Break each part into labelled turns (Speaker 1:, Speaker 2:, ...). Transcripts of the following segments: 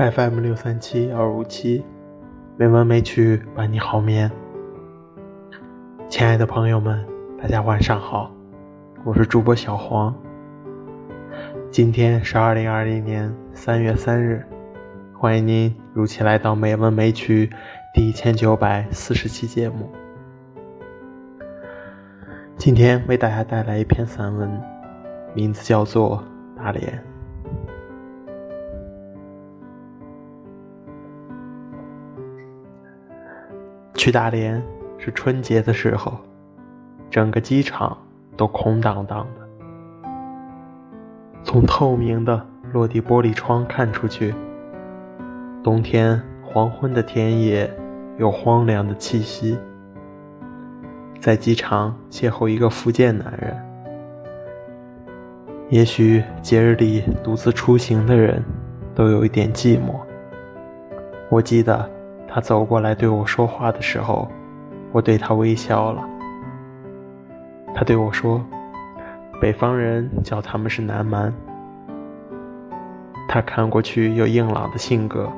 Speaker 1: FM 六三七二五七，没文没曲伴你好眠。亲爱的朋友们，大家晚上好，我是主播小黄。今天是二零二零年三月三日，欢迎您如期来到《美文美曲》第一千九百四十期节目。今天为大家带来一篇散文，名字叫做《大连》。去大连是春节的时候，整个机场都空荡荡的。从透明的落地玻璃窗看出去，冬天黄昏的田野有荒凉的气息。在机场邂逅一个福建男人，也许节日里独自出行的人都有一点寂寞。我记得。他走过来对我说话的时候，我对他微笑了。他对我说：“北方人叫他们是南蛮。”他看过去有硬朗的性格，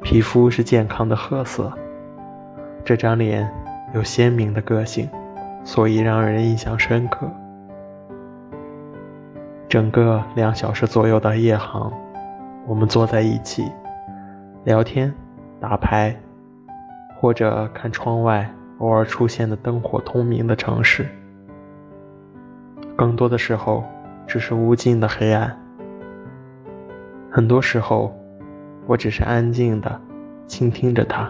Speaker 1: 皮肤是健康的褐色，这张脸有鲜明的个性，所以让人印象深刻。整个两小时左右的夜航，我们坐在一起聊天。打牌，或者看窗外偶尔出现的灯火通明的城市。更多的时候，只是无尽的黑暗。很多时候，我只是安静的倾听着他，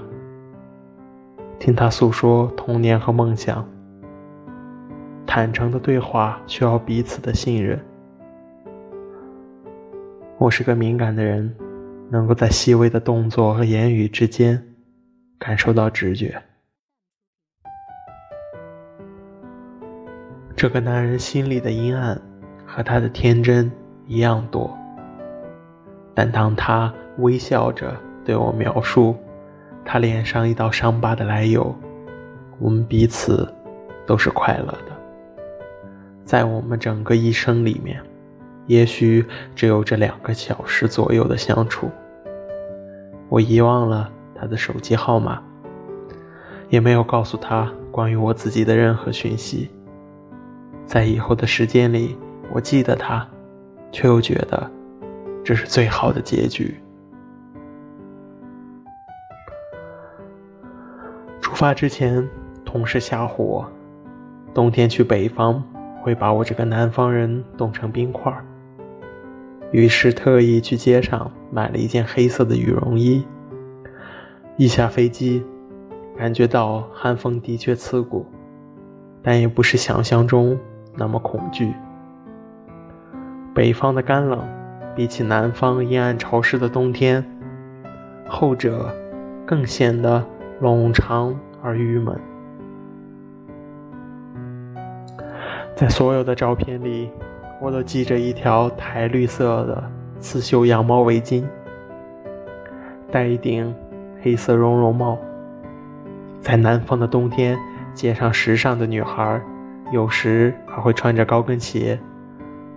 Speaker 1: 听他诉说童年和梦想。坦诚的对话需要彼此的信任。我是个敏感的人。能够在细微的动作和言语之间感受到直觉。这个男人心里的阴暗和他的天真一样多，但当他微笑着对我描述他脸上一道伤疤的来由，我们彼此都是快乐的。在我们整个一生里面。也许只有这两个小时左右的相处，我遗忘了他的手机号码，也没有告诉他关于我自己的任何讯息。在以后的时间里，我记得他，却又觉得这是最好的结局。出发之前，同事吓唬我，冬天去北方会把我这个南方人冻成冰块儿。于是特意去街上买了一件黑色的羽绒衣。一下飞机，感觉到寒风的确刺骨，但也不是想象中那么恐惧。北方的干冷，比起南方阴暗潮湿的冬天，后者更显得冗长而郁闷。在所有的照片里。我都系着一条苔绿色的刺绣羊毛围巾，戴一顶黑色绒绒帽。在南方的冬天，街上时尚的女孩有时还会穿着高跟鞋，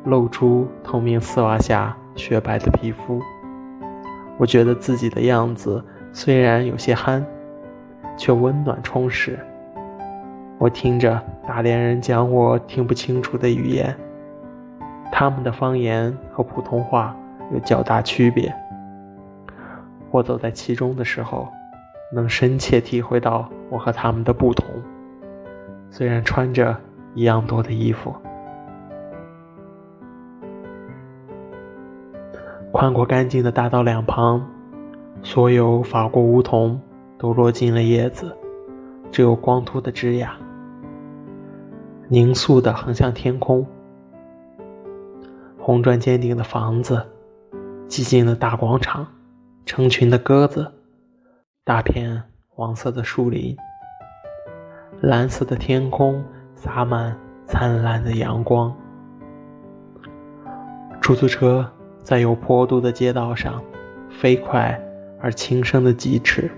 Speaker 1: 露出透明丝袜下雪白的皮肤。我觉得自己的样子虽然有些憨，却温暖充实。我听着大连人讲我听不清楚的语言。他们的方言和普通话有较大区别。我走在其中的时候，能深切体会到我和他们的不同。虽然穿着一样多的衣服，宽阔干净的大道两旁，所有法国梧桐都落尽了叶子，只有光秃的枝桠，凝肃的横向天空。红砖尖顶的房子，寂静的大广场，成群的鸽子，大片黄色的树林，蓝色的天空洒满灿烂的阳光。出租车在有坡度的街道上飞快而轻声的疾驰。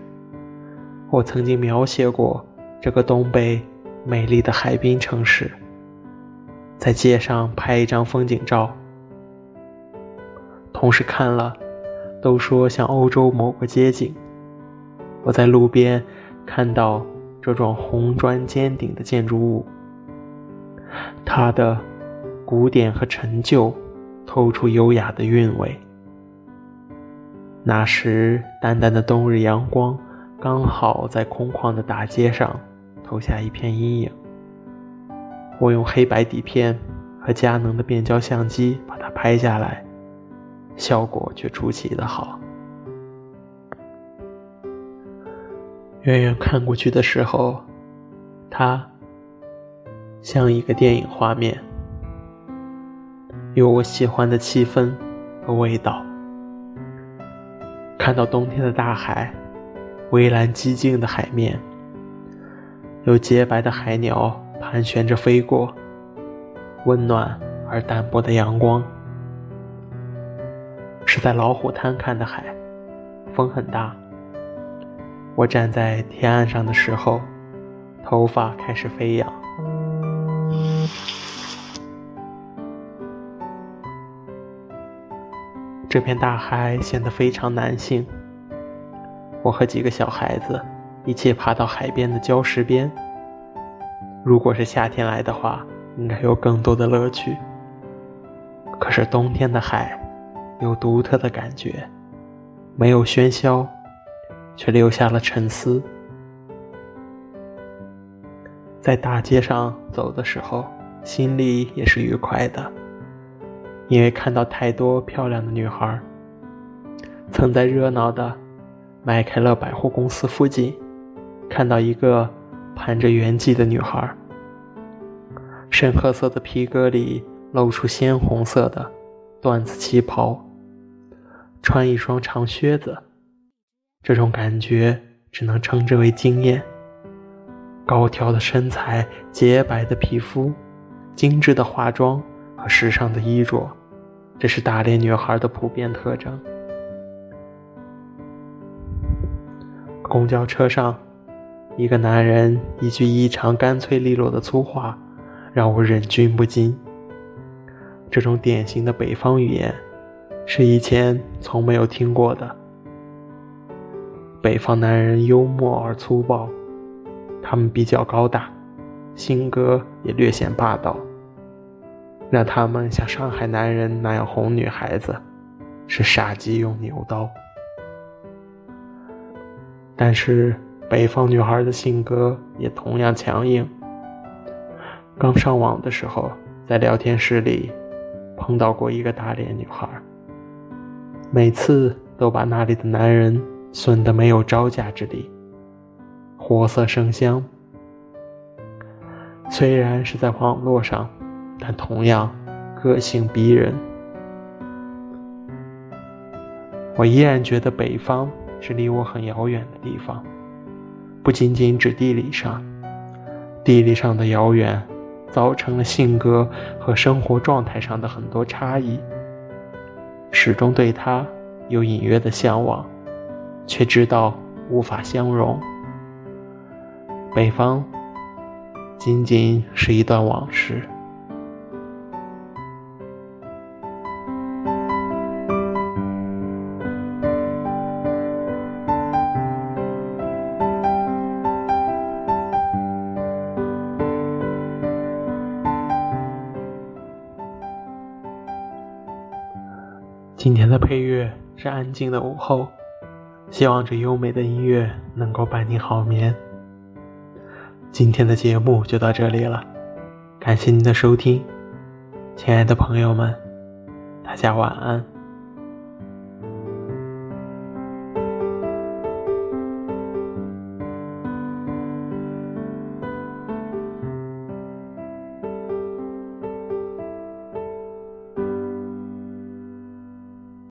Speaker 1: 我曾经描写过这个东北美丽的海滨城市，在街上拍一张风景照。同时看了都说像欧洲某个街景。我在路边看到这种红砖尖顶的建筑物，它的古典和陈旧透出优雅的韵味。那时，淡淡的冬日阳光刚好在空旷的大街上投下一片阴影。我用黑白底片和佳能的变焦相机把它拍下来。效果却出奇的好。远远看过去的时候，它像一个电影画面，有我喜欢的气氛和味道。看到冬天的大海，蔚蓝寂静的海面，有洁白的海鸟盘旋着飞过，温暖而淡薄的阳光。在老虎滩看的海，风很大。我站在天岸上的时候，头发开始飞扬。这片大海显得非常男性。我和几个小孩子一起爬到海边的礁石边。如果是夏天来的话，应该有更多的乐趣。可是冬天的海。有独特的感觉，没有喧嚣，却留下了沉思。在大街上走的时候，心里也是愉快的，因为看到太多漂亮的女孩。曾在热闹的麦凯乐百货公司附近，看到一个盘着圆髻的女孩，深褐色的皮革里露出鲜红色的缎子旗袍。穿一双长靴子，这种感觉只能称之为惊艳。高挑的身材、洁白的皮肤、精致的化妆和时尚的衣着，这是大连女孩的普遍特征。公交车上，一个男人一句异常干脆利落的粗话，让我忍俊不禁。这种典型的北方语言。是以前从没有听过的。北方男人幽默而粗暴，他们比较高大，性格也略显霸道。让他们像上海男人那样哄女孩子，是杀鸡用牛刀。但是北方女孩的性格也同样强硬。刚上网的时候，在聊天室里碰到过一个大连女孩。每次都把那里的男人损得没有招架之力，活色生香。虽然是在网络上，但同样个性逼人。我依然觉得北方是离我很遥远的地方，不仅仅指地理上，地理上的遥远，造成了性格和生活状态上的很多差异。始终对他有隐约的向往，却知道无法相容。北方仅仅是一段往事。今天的配乐是安静的午后，希望这优美的音乐能够伴你好眠。今天的节目就到这里了，感谢您的收听，亲爱的朋友们，大家晚安。